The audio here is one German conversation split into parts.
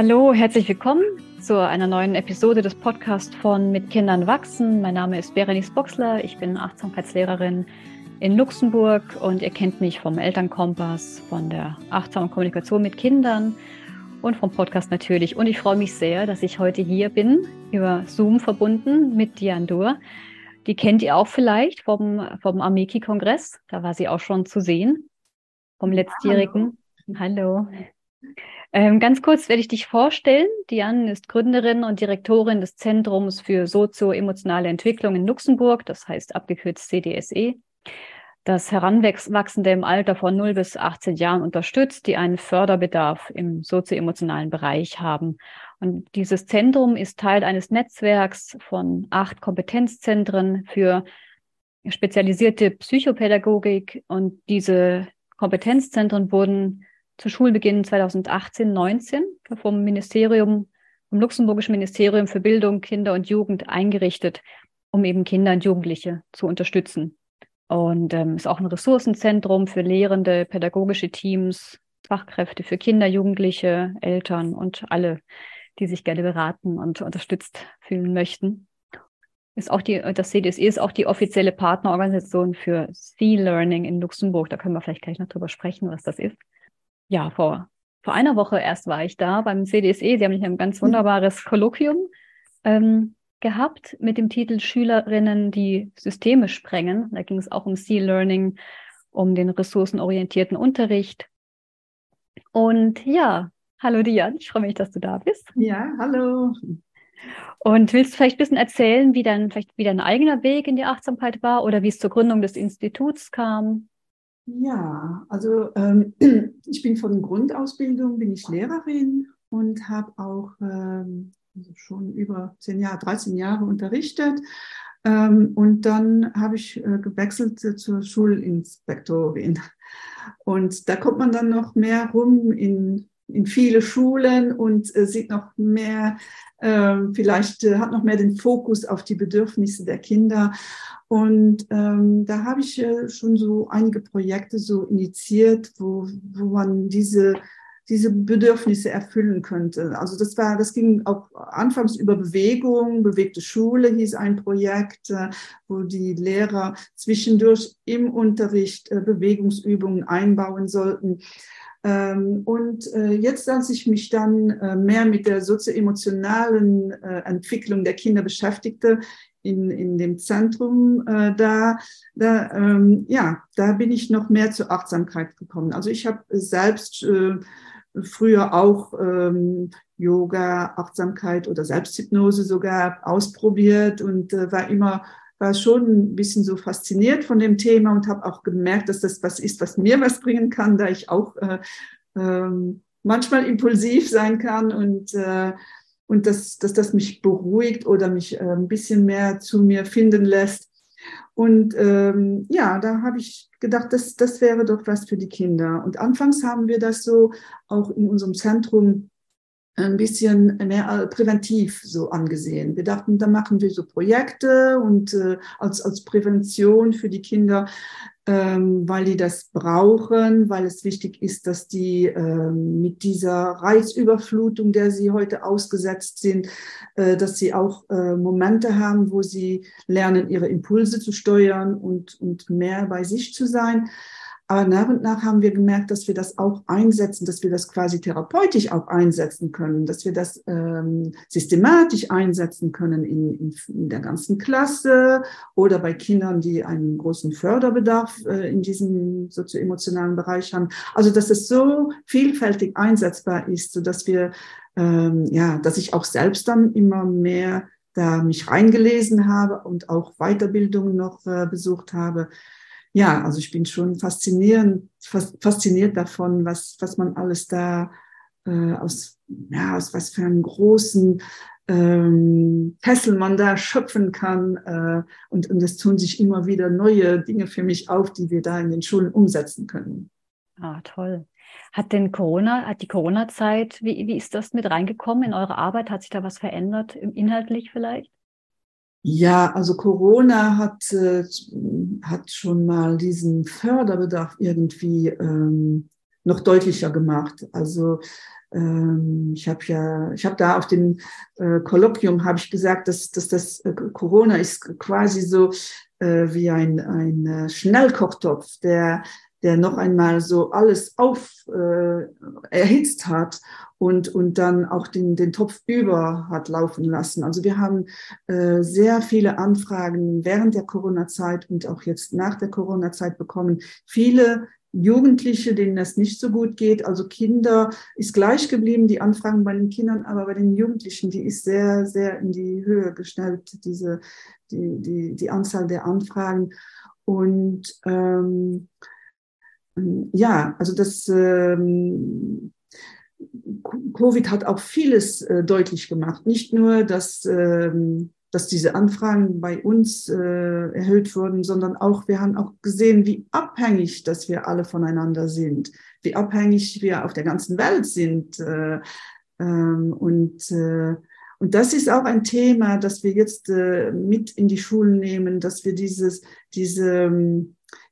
Hallo, herzlich willkommen zu einer neuen Episode des Podcasts von Mit Kindern wachsen. Mein Name ist Berenice Boxler, ich bin Achtsamkeitslehrerin in Luxemburg und ihr kennt mich vom Elternkompass, von der achtsamen Kommunikation mit Kindern und vom Podcast natürlich. Und ich freue mich sehr, dass ich heute hier bin, über Zoom verbunden mit Diane Dur. Die kennt ihr auch vielleicht vom, vom Amiki-Kongress. Da war sie auch schon zu sehen, vom letztjährigen. Hallo. Hallo. Ähm, ganz kurz werde ich dich vorstellen. Diane ist Gründerin und Direktorin des Zentrums für sozio-emotionale Entwicklung in Luxemburg, das heißt abgekürzt CDSE, das Heranwachsende im Alter von 0 bis 18 Jahren unterstützt, die einen Förderbedarf im sozio-emotionalen Bereich haben. Und dieses Zentrum ist Teil eines Netzwerks von acht Kompetenzzentren für spezialisierte Psychopädagogik. Und diese Kompetenzzentren wurden zu Schulbeginn 2018, 19 vom Ministerium, vom Luxemburgischen Ministerium für Bildung, Kinder und Jugend eingerichtet, um eben Kinder und Jugendliche zu unterstützen. Und ähm, ist auch ein Ressourcenzentrum für Lehrende, pädagogische Teams, Fachkräfte für Kinder, Jugendliche, Eltern und alle, die sich gerne beraten und unterstützt fühlen möchten. Ist auch die, das CDSE ist auch die offizielle Partnerorganisation für C-Learning in Luxemburg. Da können wir vielleicht gleich noch drüber sprechen, was das ist ja, vor, vor einer Woche erst war ich da beim CDSE. Sie haben ein ganz mhm. wunderbares Kolloquium ähm, gehabt mit dem Titel Schülerinnen, die Systeme sprengen. Da ging es auch um C-Learning, um den ressourcenorientierten Unterricht. Und ja, hallo Diane, ich freue mich, dass du da bist. Ja, hallo. Und willst du vielleicht ein bisschen erzählen, wie dein, vielleicht wie dein eigener Weg in die Achtsamkeit war oder wie es zur Gründung des Instituts kam? Ja, also ähm, ich bin von Grundausbildung, bin ich Lehrerin und habe auch ähm, also schon über zehn Jahre, 13 Jahre unterrichtet. Ähm, und dann habe ich äh, gewechselt zur Schulinspektorin. Und da kommt man dann noch mehr rum in, in viele Schulen und äh, sieht noch mehr, äh, vielleicht äh, hat noch mehr den Fokus auf die Bedürfnisse der Kinder. Und ähm, da habe ich äh, schon so einige Projekte so initiiert, wo, wo man diese, diese Bedürfnisse erfüllen könnte. Also das war, das ging auch anfangs über Bewegung, bewegte Schule hieß ein Projekt, äh, wo die Lehrer zwischendurch im Unterricht äh, Bewegungsübungen einbauen sollten. Ähm, und äh, jetzt, als ich mich dann äh, mehr mit der sozioemotionalen äh, Entwicklung der Kinder beschäftigte, in, in dem Zentrum, da, da, ähm, ja, da bin ich noch mehr zur Achtsamkeit gekommen. Also ich habe selbst früher auch ähm, Yoga, Achtsamkeit oder Selbsthypnose sogar ausprobiert und war immer war schon ein bisschen so fasziniert von dem Thema und habe auch gemerkt, dass das was ist, was mir was bringen kann, da ich auch äh, ähm, manchmal impulsiv sein kann und äh, und dass, dass das mich beruhigt oder mich äh, ein bisschen mehr zu mir finden lässt. Und ähm, ja, da habe ich gedacht, das, das wäre doch was für die Kinder. Und anfangs haben wir das so auch in unserem Zentrum ein bisschen mehr präventiv so angesehen. Wir dachten, da machen wir so Projekte und äh, als, als Prävention für die Kinder, ähm, weil die das brauchen, weil es wichtig ist, dass die ähm, mit dieser Reizüberflutung, der sie heute ausgesetzt sind, äh, dass sie auch äh, Momente haben, wo sie lernen, ihre Impulse zu steuern und, und mehr bei sich zu sein. Aber nach und nach haben wir gemerkt, dass wir das auch einsetzen, dass wir das quasi therapeutisch auch einsetzen können, dass wir das ähm, systematisch einsetzen können in, in, in, der ganzen Klasse oder bei Kindern, die einen großen Förderbedarf äh, in diesem sozioemotionalen Bereich haben. Also dass es so vielfältig einsetzbar ist, so dass wir ähm, ja, dass ich auch selbst dann immer mehr da mich reingelesen habe und auch Weiterbildungen noch äh, besucht habe ja, also ich bin schon faszinierend, fasziniert davon, was, was man alles da äh, aus, ja, aus was für einem großen ähm, man da schöpfen kann. Äh, und, und es tun sich immer wieder neue Dinge für mich auf, die wir da in den Schulen umsetzen können. Ah, toll. Hat denn Corona, hat die Corona-Zeit, wie, wie ist das mit reingekommen in eure Arbeit? Hat sich da was verändert, inhaltlich vielleicht? Ja, also Corona hat, äh, hat schon mal diesen Förderbedarf irgendwie ähm, noch deutlicher gemacht. Also ähm, ich habe ja, ich habe da auf dem äh, Kolloquium habe ich gesagt, dass, dass das äh, Corona ist quasi so äh, wie ein, ein äh, Schnellkochtopf, der der noch einmal so alles auf äh, erhitzt hat und, und dann auch den, den Topf über hat laufen lassen. Also wir haben äh, sehr viele Anfragen während der Corona-Zeit und auch jetzt nach der Corona-Zeit bekommen. Viele Jugendliche, denen es nicht so gut geht. Also Kinder ist gleich geblieben, die Anfragen bei den Kindern, aber bei den Jugendlichen, die ist sehr, sehr in die Höhe gestellt, diese, die, die, die Anzahl der Anfragen. Und ähm, ja, also das ähm, Covid hat auch vieles äh, deutlich gemacht. Nicht nur, dass ähm, dass diese Anfragen bei uns äh, erhöht wurden, sondern auch, wir haben auch gesehen, wie abhängig, dass wir alle voneinander sind, wie abhängig wir auf der ganzen Welt sind. Äh, ähm, und, äh, und das ist auch ein Thema, das wir jetzt äh, mit in die Schulen nehmen, dass wir dieses, diese,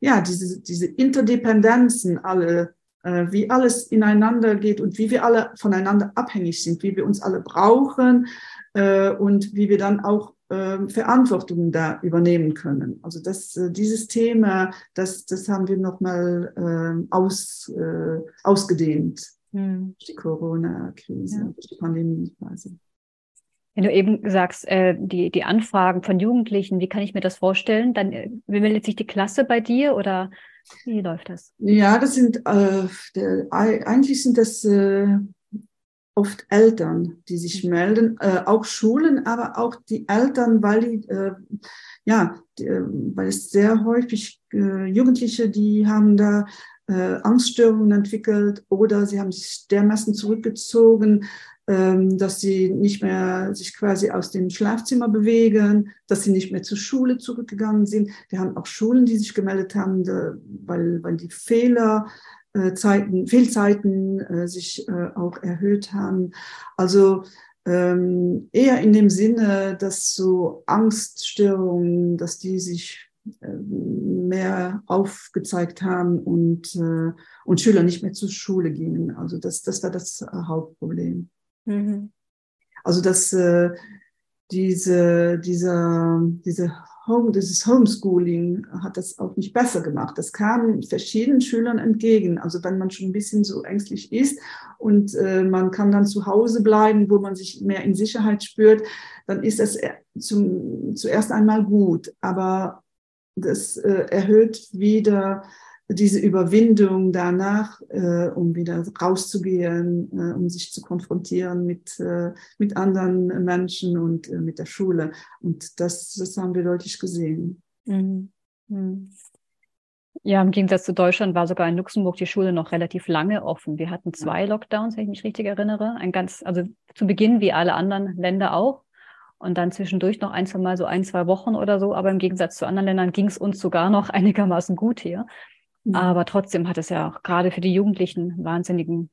ja, diese, diese Interdependenzen alle äh, wie alles ineinander geht und wie wir alle voneinander abhängig sind, wie wir uns alle brauchen, äh, und wie wir dann auch äh, Verantwortung da übernehmen können. Also das, äh, dieses Thema, das, das haben wir nochmal äh, aus, äh, ausgedehnt hm. die Corona-Krise, ja. die Pandemie quasi. Wenn du eben sagst, äh, die, die Anfragen von Jugendlichen, wie kann ich mir das vorstellen? Dann äh, meldet sich die Klasse bei dir oder wie läuft das? Ja, das sind äh, der, eigentlich sind das äh, oft Eltern, die sich mhm. melden, äh, auch Schulen, aber auch die Eltern, weil die, äh, ja, die, äh, weil es sehr häufig äh, Jugendliche, die haben da äh, Angststörungen entwickelt oder sie haben sich dermaßen zurückgezogen, dass sie nicht mehr sich quasi aus dem Schlafzimmer bewegen, dass sie nicht mehr zur Schule zurückgegangen sind. Wir haben auch Schulen, die sich gemeldet haben, weil, weil die Fehler äh, Zeiten, Fehlzeiten äh, sich äh, auch erhöht haben. Also ähm, eher in dem Sinne, dass so Angststörungen, dass die sich äh, mehr aufgezeigt haben und, äh, und Schüler nicht mehr zur Schule gingen. Also das, das war das Hauptproblem. Mhm. Also dass äh, diese, dieser, diese Home, dieses Homeschooling hat das auch nicht besser gemacht. Das kam verschiedenen Schülern entgegen. Also wenn man schon ein bisschen so ängstlich ist und äh, man kann dann zu Hause bleiben, wo man sich mehr in Sicherheit spürt, dann ist das äh, zum, zuerst einmal gut. Aber das äh, erhöht wieder diese Überwindung danach, äh, um wieder rauszugehen, äh, um sich zu konfrontieren mit, äh, mit anderen Menschen und äh, mit der Schule. Und das, das haben wir deutlich gesehen. Mhm. Mhm. Ja, im Gegensatz zu Deutschland war sogar in Luxemburg die Schule noch relativ lange offen. Wir hatten zwei Lockdowns, wenn ich mich richtig erinnere. Ein ganz, also zu Beginn wie alle anderen Länder auch. Und dann zwischendurch noch ein, zwei Mal so ein, zwei Wochen oder so. Aber im Gegensatz zu anderen Ländern ging es uns sogar noch einigermaßen gut hier. Mhm. Aber trotzdem hat es ja auch gerade für die Jugendlichen wahnsinnigen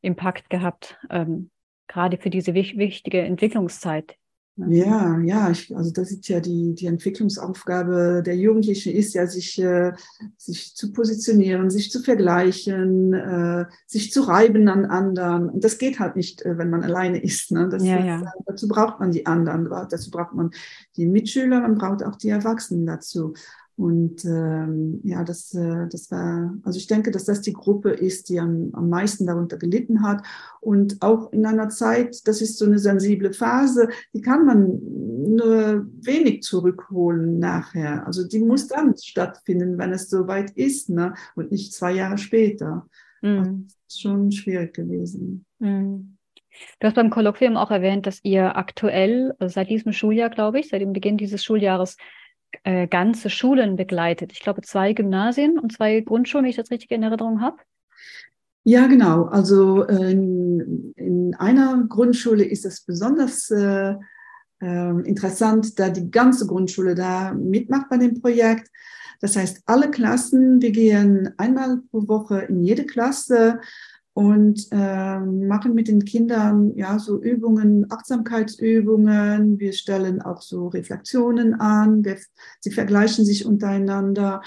Impact gehabt, ähm, gerade für diese wich wichtige Entwicklungszeit. Ne? Ja, ja, ich, also das ist ja die, die Entwicklungsaufgabe der Jugendlichen ist ja, sich, äh, sich zu positionieren, sich zu vergleichen, äh, sich zu reiben an anderen. Und das geht halt nicht, äh, wenn man alleine ist. Ne? Das, ja, ja. dazu braucht man die anderen, dazu braucht man die Mitschüler, man braucht auch die Erwachsenen dazu. Und ähm, ja, das, äh, das war, also ich denke, dass das die Gruppe ist, die am, am meisten darunter gelitten hat. Und auch in einer Zeit, das ist so eine sensible Phase, die kann man nur wenig zurückholen nachher. Also die muss dann stattfinden, wenn es soweit ist, ne? und nicht zwei Jahre später. Mhm. Also das ist schon schwierig gewesen. Mhm. Du hast beim Kolloquium auch erwähnt, dass ihr aktuell, also seit diesem Schuljahr, glaube ich, seit dem Beginn dieses Schuljahres, äh, ganze Schulen begleitet. Ich glaube, zwei Gymnasien und zwei Grundschulen, wenn ich das richtig in Erinnerung habe. Ja, genau. Also in, in, einer Grundschule ist es besonders äh, äh, interessant, da die ganze Grundschule da mitmacht bei dem Projekt. Das heißt, alle Klassen, wir gehen einmal pro Woche in jede Klasse und äh, machen mit den Kindern ja so Übungen, Achtsamkeitsübungen. Wir stellen auch so Reflexionen an. Wir, sie vergleichen sich untereinander.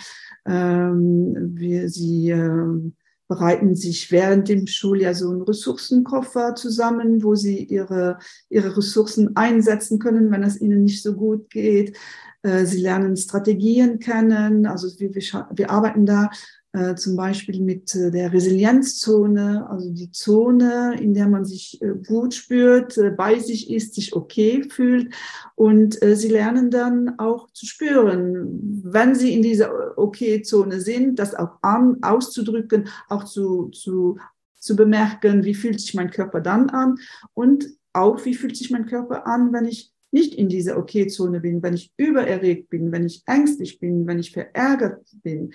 Ähm, wir, sie äh, bereiten sich während dem Schuljahr so einen Ressourcenkoffer zusammen, wo sie ihre, ihre Ressourcen einsetzen können, wenn es ihnen nicht so gut geht. Äh, sie lernen Strategien kennen. Also wir, wir, wir arbeiten da äh, zum Beispiel mit äh, der Resilienzzone, also die Zone, in der man sich äh, gut spürt, bei sich ist, sich okay fühlt. Und sie lernen dann auch zu spüren, wenn sie in dieser Okay-Zone sind, das auch an, auszudrücken, auch zu, zu, zu bemerken, wie fühlt sich mein Körper dann an und auch, wie fühlt sich mein Körper an, wenn ich nicht in dieser Okay-Zone bin, wenn ich übererregt bin, wenn ich ängstlich bin, wenn ich verärgert bin.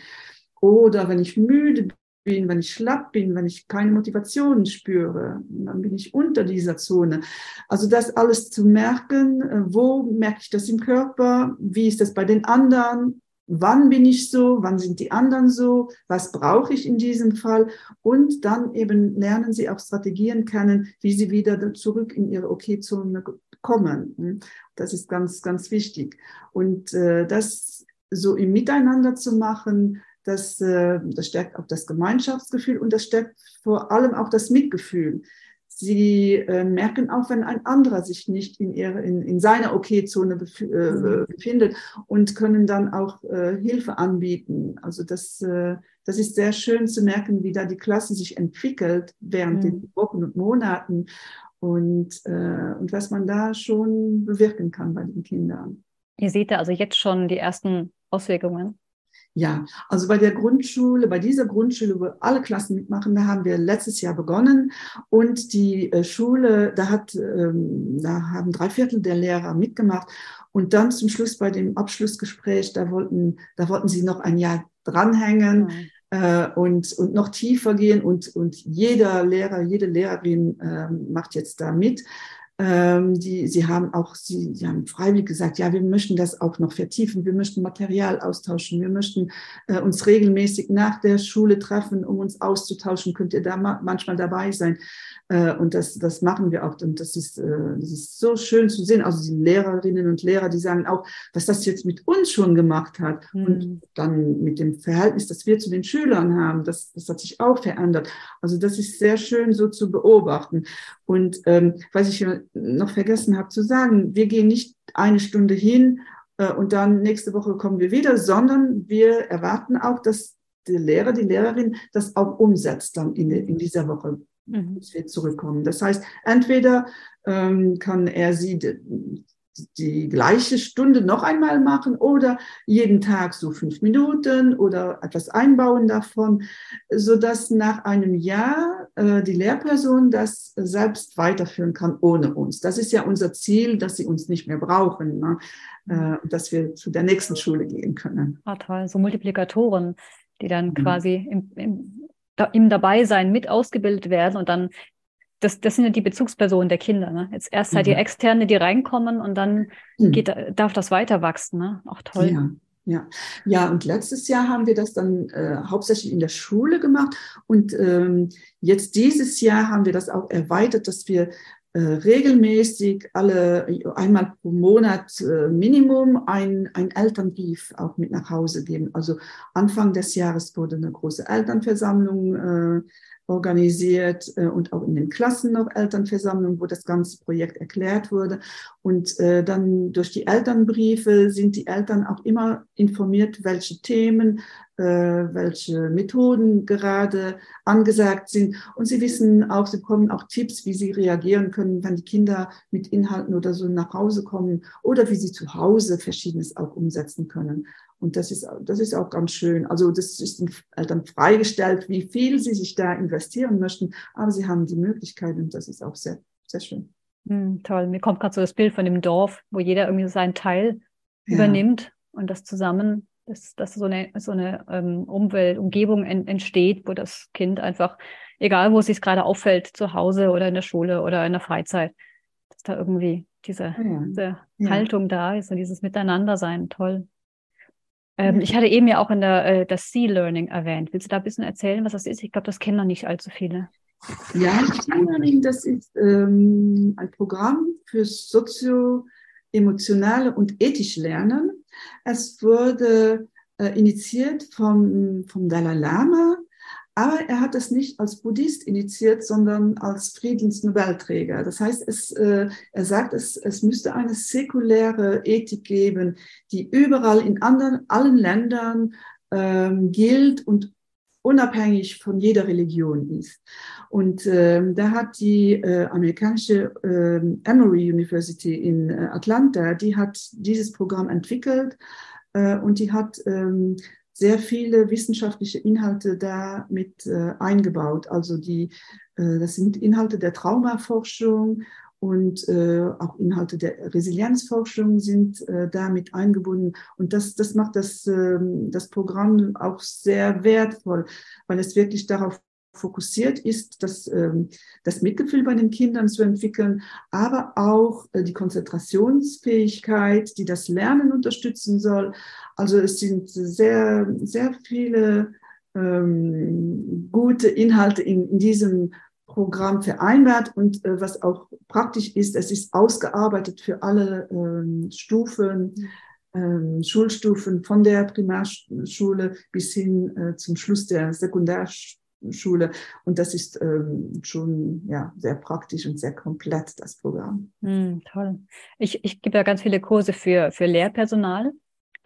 Oder wenn ich müde bin, wenn ich schlapp bin, wenn ich keine Motivation spüre, dann bin ich unter dieser Zone. Also das alles zu merken, äh, wo merke ich das im Körper, wie ist das bei den anderen, wann bin ich so, wann sind die anderen so, was brauche ich in diesem Fall und dann eben lernen sie auch Strategien kennen, wie sie wieder zurück in ihre Okay-Zone kommen. Das ist ganz, ganz wichtig. Und äh, das so im Miteinander zu machen, das, äh, das stärkt auch das Gemeinschaftsgefühl und das stärkt vor allem auch das Mitgefühl. Sie äh, merken auch, wenn ein anderer sich nicht in, ihre, in, in seiner Okay-Zone äh, mhm. befindet und können dann auch äh, Hilfe anbieten. Also das, das ist sehr schön zu merken, wie da die Klasse sich entwickelt während mhm. den Wochen und Monaten und, und was man da schon bewirken kann bei den Kindern. Ihr seht da also jetzt schon die ersten Auswirkungen. Ja, also bei der Grundschule, bei dieser Grundschule, wo alle Klassen mitmachen, da haben wir letztes Jahr begonnen und die äh, Schule, da hat, ähm, da haben drei Viertel der Lehrer mitgemacht und dann zum Schluss bei dem Abschlussgespräch, da wollten, da wollten sie noch ein Jahr dranhängen. Mhm. Äh, und, und noch tiefer gehen und, und jeder Lehrer, jede Lehrerin äh, macht jetzt da mit. Ähm, die, sie haben auch, sie, sie haben freiwillig gesagt, ja, wir möchten das auch noch vertiefen, wir möchten Material austauschen, wir möchten äh, uns regelmäßig nach der Schule treffen, um uns auszutauschen. Könnt ihr da ma manchmal dabei sein? Äh, und das, das machen wir auch. Und das ist, äh, das ist so schön zu sehen. Also die Lehrerinnen und Lehrer, die sagen auch, was das jetzt mit uns schon gemacht hat. Mhm. Und dann mit dem Verhältnis, das wir zu den Schülern haben, das, das hat sich auch verändert. Also das ist sehr schön so zu beobachten. Und ähm, was ich noch vergessen habe zu sagen, wir gehen nicht eine Stunde hin äh, und dann nächste Woche kommen wir wieder, sondern wir erwarten auch, dass der Lehrer, die Lehrerin das auch umsetzt dann in, in dieser Woche mhm. wir zurückkommen. Das heißt, entweder ähm, kann er sie die gleiche Stunde noch einmal machen oder jeden Tag so fünf Minuten oder etwas einbauen davon, so dass nach einem Jahr äh, die Lehrperson das selbst weiterführen kann ohne uns. Das ist ja unser Ziel, dass sie uns nicht mehr brauchen, ne? äh, dass wir zu der nächsten Schule gehen können. Ah, toll, so Multiplikatoren, die dann mhm. quasi im, im im Dabeisein mit ausgebildet werden und dann, das, das sind ja die Bezugspersonen der Kinder. Ne? Jetzt erst halt mhm. die Externe, die reinkommen und dann mhm. geht, darf das weiter wachsen. Ne? Auch toll. Ja. Ja, ja, und letztes Jahr haben wir das dann äh, hauptsächlich in der Schule gemacht und ähm, jetzt dieses Jahr haben wir das auch erweitert, dass wir äh, regelmäßig alle einmal pro Monat äh, Minimum ein, ein Elternbrief auch mit nach Hause geben. Also Anfang des Jahres wurde eine große Elternversammlung äh, organisiert äh, und auch in den Klassen noch Elternversammlungen, wo das ganze Projekt erklärt wurde. Und äh, dann durch die Elternbriefe sind die Eltern auch immer informiert, welche Themen, welche Methoden gerade angesagt sind. Und sie wissen auch, sie bekommen auch Tipps, wie sie reagieren können, wenn die Kinder mit Inhalten oder so nach Hause kommen oder wie sie zu Hause Verschiedenes auch umsetzen können. Und das ist, das ist auch ganz schön. Also das ist den Eltern freigestellt, wie viel sie sich da investieren möchten. Aber sie haben die Möglichkeit und das ist auch sehr, sehr schön. Mm, toll. Mir kommt gerade so das Bild von dem Dorf, wo jeder irgendwie seinen Teil ja. übernimmt und das zusammen, dass, dass so eine, so eine ähm, Umwelt, Umgebung en, entsteht, wo das Kind einfach, egal wo es sich gerade auffällt, zu Hause oder in der Schule oder in der Freizeit, dass da irgendwie diese, ja. diese ja. Haltung da ist und dieses Miteinandersein. Toll. Ähm, ich hatte eben ja auch in der, äh, das C-Learning erwähnt. Willst du da ein bisschen erzählen, was das ist? Ich glaube, das kennen noch nicht allzu viele. Ja, C-Learning, das ist ähm, ein Programm für sozio-emotionale und ethische Lernen. Es wurde äh, initiiert vom, vom Dalai Lama Aber er hat das nicht als Buddhist initiiert, sondern als Friedensnobelträger. Das heißt, es, äh, er sagt, es, es müsste eine säkuläre Ethik geben, die überall in anderen, allen Ländern ähm, gilt und unabhängig von jeder Religion ist. Und ähm, da hat die äh, amerikanische äh, Emory University in äh, Atlanta, die hat dieses Programm entwickelt äh, und die hat ähm, sehr viele wissenschaftliche Inhalte da mit äh, eingebaut. Also die, äh, das sind Inhalte der Traumaforschung und äh, auch Inhalte der Resilienzforschung sind äh, damit eingebunden. Und das, das macht das, äh, das Programm auch sehr wertvoll, weil es wirklich darauf fokussiert ist, das, ähm, das Mitgefühl bei den Kindern zu entwickeln, aber auch äh, die Konzentrationsfähigkeit, die das Lernen unterstützen soll. Also es sind sehr, sehr viele ähm, gute Inhalte in, in diesem Programm vereinbart und äh, was auch praktisch ist, es ist ausgearbeitet für alle ähm, Stufen, ähm, Schulstufen von der Primarschule bis hin äh, zum Schluss der Sekundärschule Schule. Und das ist ähm, schon ja, sehr praktisch und sehr komplett, das Programm. Mm, toll. Ich, ich gebe ja ganz viele Kurse für, für Lehrpersonal.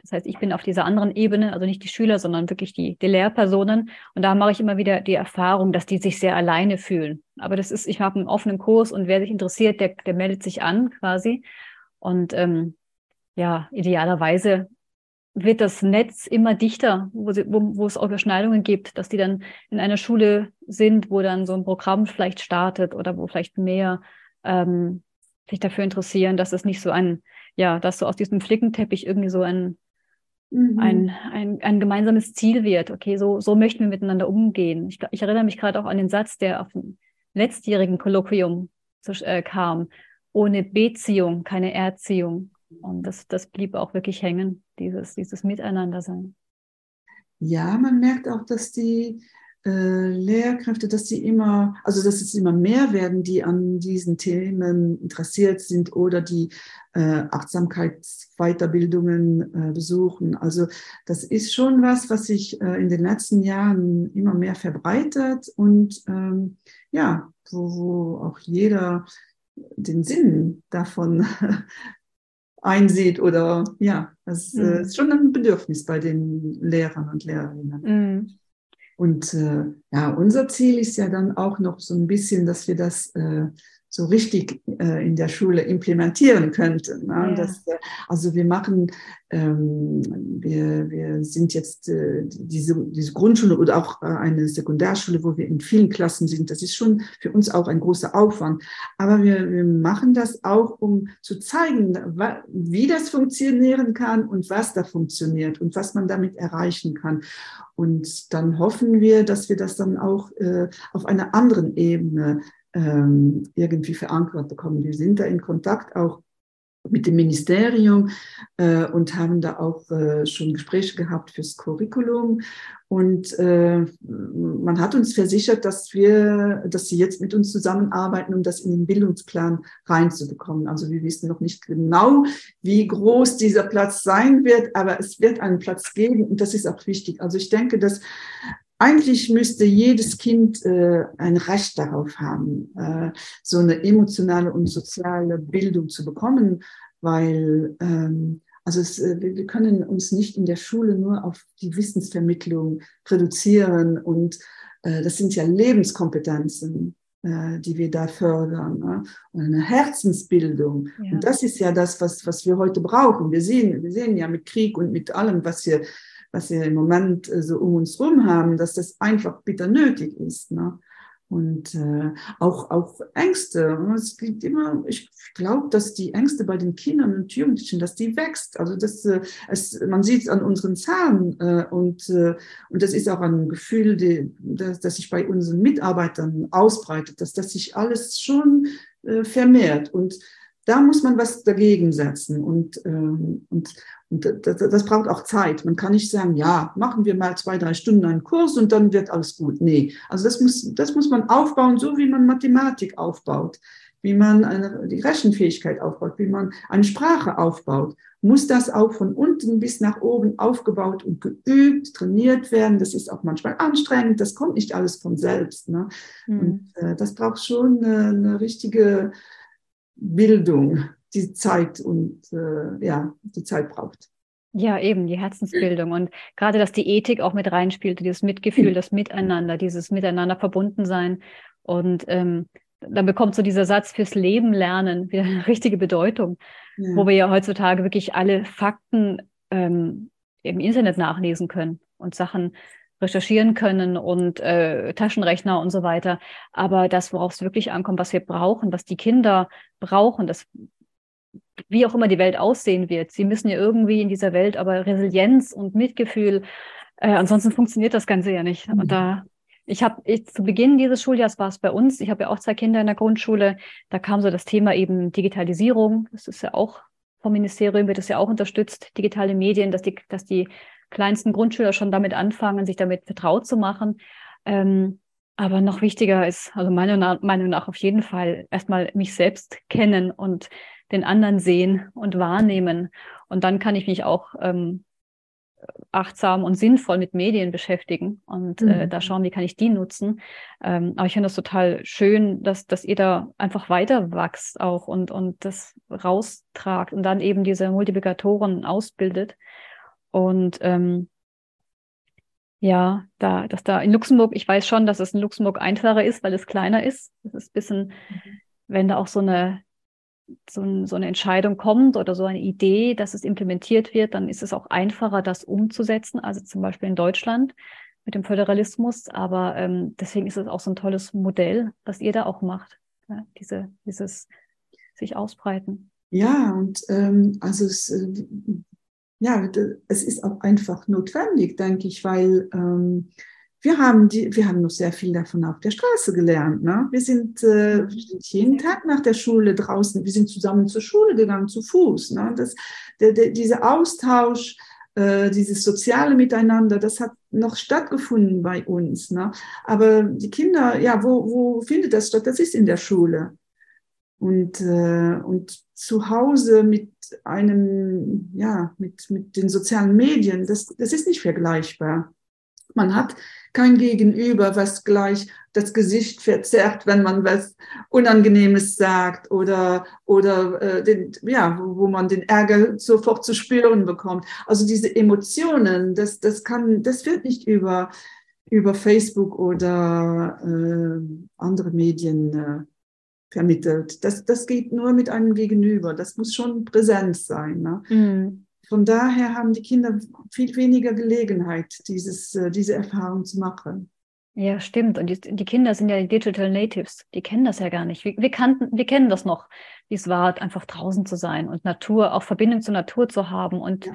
Das heißt, ich bin auf dieser anderen Ebene, also nicht die Schüler, sondern wirklich die, die Lehrpersonen. Und da mache ich immer wieder die Erfahrung, dass die sich sehr alleine fühlen. Aber das ist, ich habe einen offenen Kurs und wer sich interessiert, der, der meldet sich an quasi. Und ähm, ja, idealerweise wird das Netz immer dichter, wo, sie, wo, wo es auch Überschneidungen gibt, dass die dann in einer Schule sind, wo dann so ein Programm vielleicht startet oder wo vielleicht mehr ähm, sich dafür interessieren, dass es nicht so ein, ja, dass so aus diesem Flickenteppich irgendwie so ein, mhm. ein, ein, ein gemeinsames Ziel wird. Okay, so, so möchten wir miteinander umgehen. Ich, ich erinnere mich gerade auch an den Satz, der auf dem letztjährigen Kolloquium zu, äh, kam. Ohne Beziehung keine Erziehung. Und das, das blieb auch wirklich hängen, dieses, dieses Miteinandersein. Ja, man merkt auch, dass die äh, Lehrkräfte, dass sie immer, also dass es immer mehr werden, die an diesen Themen interessiert sind oder die äh, Achtsamkeitsweiterbildungen äh, besuchen. Also das ist schon was, was sich äh, in den letzten Jahren immer mehr verbreitet und ähm, ja, wo, wo auch jeder den Sinn davon einsieht oder ja, das äh, mhm. ist schon ein Bedürfnis bei den Lehrern und Lehrerinnen. Mhm. Und äh, ja, unser Ziel ist ja dann auch noch so ein bisschen, dass wir das äh, so richtig äh, in der Schule implementieren könnten. Ne? Ja. Das, äh, also wir machen, ähm, wir, wir sind jetzt äh, diese, diese Grundschule oder auch äh, eine Sekundarschule, wo wir in vielen Klassen sind. Das ist schon für uns auch ein großer Aufwand. Aber wir, wir machen das auch, um zu zeigen, wie das funktionieren kann und was da funktioniert und was man damit erreichen kann. Und dann hoffen wir, dass wir das dann auch äh, auf einer anderen Ebene ähm, irgendwie verankert bekommen. Wir sind da in Kontakt auch mit dem Ministerium äh, und haben da auch äh, schon Gespräche gehabt fürs Curriculum. Und äh, man hat uns versichert, dass wir, dass sie jetzt mit uns zusammenarbeiten, um das in den Bildungsplan reinzubekommen. Also wir wissen noch nicht genau, wie groß dieser Platz sein wird, aber es wird einen Platz geben und das ist auch wichtig. Also ich denke, dass eigentlich müsste jedes Kind äh, ein Recht darauf haben, äh, so eine emotionale und soziale Bildung zu bekommen, weil ähm, also es, äh, wir können uns nicht in der Schule nur auf die Wissensvermittlung reduzieren und äh, das sind ja Lebenskompetenzen, äh, die wir da fördern ne? und eine Herzensbildung. Ja. Und das ist ja das, was, was wir heute brauchen. Wir sehen, wir sehen ja mit Krieg und mit allem, was hier was wir im Moment äh, so um uns herum haben, dass das einfach bitter nötig ist. Ne? Und äh, auch, auch Ängste. Es gibt immer, ich glaube, dass die Ängste bei den Kindern und Jugendlichen, dass die wächst. Also das, äh, es, man sieht es an unseren Zahlen äh, und, äh, und das ist auch ein Gefühl, die, das, das sich bei unseren Mitarbeitern ausbreitet, dass das sich alles schon äh, vermehrt. Und da muss man was dagegen setzen. Und, ähm, und, und das, das braucht auch Zeit. Man kann nicht sagen, ja, machen wir mal zwei, drei Stunden einen Kurs und dann wird alles gut. Nee, also das muss, das muss man aufbauen, so wie man Mathematik aufbaut wie man eine, die Rechenfähigkeit aufbaut, wie man eine Sprache aufbaut, muss das auch von unten bis nach oben aufgebaut und geübt, trainiert werden. Das ist auch manchmal anstrengend, das kommt nicht alles von selbst. Ne? Mhm. Und äh, das braucht schon eine, eine, richtige Bildung, die Zeit und äh, ja, die Zeit braucht. Ja, eben, die Herzensbildung. Und gerade, dass die Ethik auch mit reinspielt, dieses Mitgefühl, das Miteinander, dieses Miteinander verbunden sein. Und ähm, dann bekommt so dieser Satz fürs Leben lernen wieder eine richtige Bedeutung, ja. wo wir ja heutzutage wirklich alle Fakten ähm, im Internet nachlesen können und Sachen recherchieren können und äh, Taschenrechner und so weiter. Aber das, worauf es wirklich ankommt, was wir brauchen, was die Kinder brauchen, das wie auch immer die Welt aussehen wird. Sie müssen ja irgendwie in dieser Welt aber Resilienz und Mitgefühl, äh, ansonsten funktioniert das Ganze ja nicht. Mhm. Und da ich habe zu Beginn dieses Schuljahres war es bei uns, ich habe ja auch zwei Kinder in der Grundschule, da kam so das Thema eben Digitalisierung. Das ist ja auch vom Ministerium wird das ja auch unterstützt, digitale Medien, dass die, dass die kleinsten Grundschüler schon damit anfangen, sich damit vertraut zu machen. Ähm, aber noch wichtiger ist, also meiner Meinung nach auf jeden Fall erstmal mich selbst kennen und den anderen sehen und wahrnehmen. Und dann kann ich mich auch ähm, achtsam und sinnvoll mit Medien beschäftigen und mhm. äh, da schauen, wie kann ich die nutzen. Ähm, aber ich finde das total schön, dass, dass ihr da einfach weiter wächst auch und, und das raustragt und dann eben diese Multiplikatoren ausbildet. Und ähm, ja, da, dass da in Luxemburg, ich weiß schon, dass es in Luxemburg einfacher ist, weil es kleiner ist. Das ist ein bisschen, mhm. wenn da auch so eine so, so eine Entscheidung kommt oder so eine Idee, dass es implementiert wird, dann ist es auch einfacher, das umzusetzen, also zum Beispiel in Deutschland mit dem Föderalismus. Aber ähm, deswegen ist es auch so ein tolles Modell, was ihr da auch macht, ja, diese, dieses sich ausbreiten. Ja, und ähm, also es, äh, ja, es ist auch einfach notwendig, denke ich, weil ähm, wir haben, die, wir haben noch sehr viel davon auf der Straße gelernt. Ne? Wir, sind, äh, wir sind jeden Tag nach der Schule draußen, wir sind zusammen zur Schule gegangen, zu Fuß. Ne? Das, der, der, dieser Austausch, äh, dieses soziale Miteinander, das hat noch stattgefunden bei uns. Ne? Aber die Kinder, ja, wo, wo findet das statt? Das ist in der Schule. Und, äh, und zu Hause mit einem, ja, mit, mit den sozialen Medien, das, das ist nicht vergleichbar. Man hat kein Gegenüber, was gleich das Gesicht verzerrt, wenn man was Unangenehmes sagt oder, oder äh, den, ja, wo, man den Ärger sofort zu spüren bekommt. Also diese Emotionen, das, das, kann, das wird nicht über, über Facebook oder äh, andere Medien äh, vermittelt. Das, das geht nur mit einem Gegenüber. Das muss schon präsent sein. Ne? Mhm. Von daher haben die Kinder viel weniger Gelegenheit, dieses, äh, diese Erfahrung zu machen. Ja, stimmt. Und die, die, Kinder sind ja Digital Natives. Die kennen das ja gar nicht. Wir, wir, kannten, wir kennen das noch, wie es war, einfach draußen zu sein und Natur, auch Verbindung zur Natur zu haben und, ja.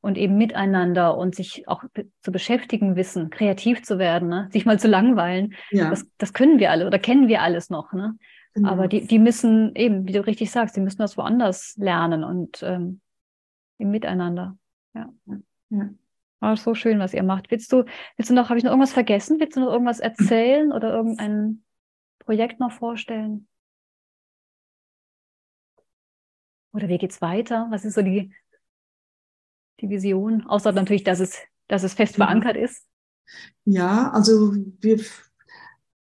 und eben miteinander und sich auch zu beschäftigen wissen, kreativ zu werden, ne? sich mal zu langweilen. Ja. Das, das können wir alle oder kennen wir alles noch. Ne? Genau. Aber die, die müssen eben, wie du richtig sagst, die müssen das woanders lernen und ähm, im Miteinander. Ja. ja. Oh, so schön, was ihr macht. Willst du, willst du noch, habe ich noch irgendwas vergessen? Willst du noch irgendwas erzählen oder irgendein Projekt noch vorstellen? Oder wie geht's weiter? Was ist so die, die Vision? Außer natürlich, dass es, dass es fest verankert ist. Ja, also wir,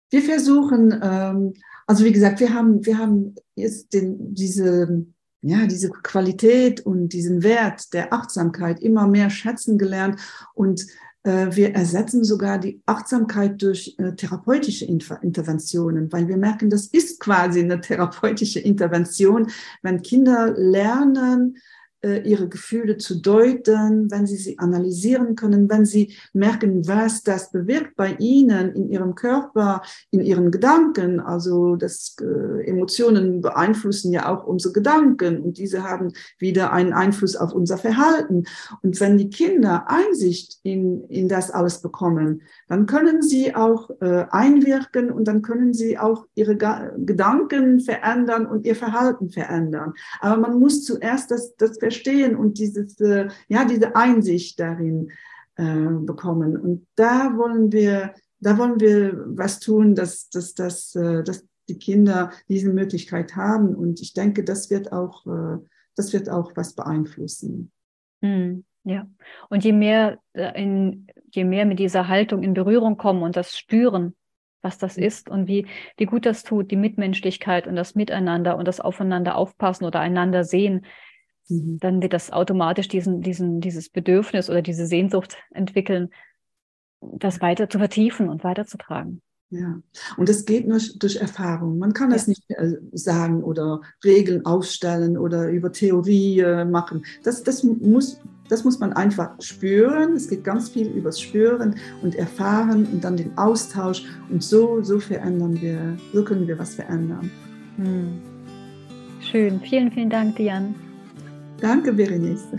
wir versuchen, ähm, also wie gesagt, wir haben, wir haben jetzt den, diese ja, diese Qualität und diesen Wert der Achtsamkeit immer mehr schätzen gelernt. Und äh, wir ersetzen sogar die Achtsamkeit durch äh, therapeutische Inter Interventionen, weil wir merken, das ist quasi eine therapeutische Intervention, wenn Kinder lernen, ihre Gefühle zu deuten, wenn sie sie analysieren können, wenn sie merken, was das bewirkt bei ihnen in ihrem Körper, in ihren Gedanken. Also das äh, Emotionen beeinflussen ja auch unsere Gedanken und diese haben wieder einen Einfluss auf unser Verhalten. Und wenn die Kinder Einsicht in, in das alles bekommen, dann können sie auch äh, einwirken und dann können sie auch ihre Ga Gedanken verändern und ihr Verhalten verändern. Aber man muss zuerst das, das verstehen und dieses, äh, ja, diese Einsicht darin äh, bekommen. Und da wollen wir, da wollen wir was tun, dass, dass, dass, äh, dass die Kinder diese Möglichkeit haben. Und ich denke, das wird auch, äh, das wird auch was beeinflussen. Hm, ja. Und je mehr äh, in, je mehr mit dieser Haltung in Berührung kommen und das spüren, was das ist und wie, wie gut das tut, die Mitmenschlichkeit und das Miteinander und das Aufeinander aufpassen oder einander sehen, mhm. dann wird das automatisch diesen, diesen, dieses Bedürfnis oder diese Sehnsucht entwickeln, das weiter zu vertiefen und weiterzutragen. Ja, und es geht nur durch Erfahrung. Man kann das ja. nicht äh, sagen oder Regeln aufstellen oder über Theorie äh, machen. Das, das, muss, das muss man einfach spüren. Es geht ganz viel übers Spüren und Erfahren und dann den Austausch. Und so, so verändern wir, so können wir was verändern. Hm. Schön. Vielen, vielen Dank, Diane. Danke, Berenice.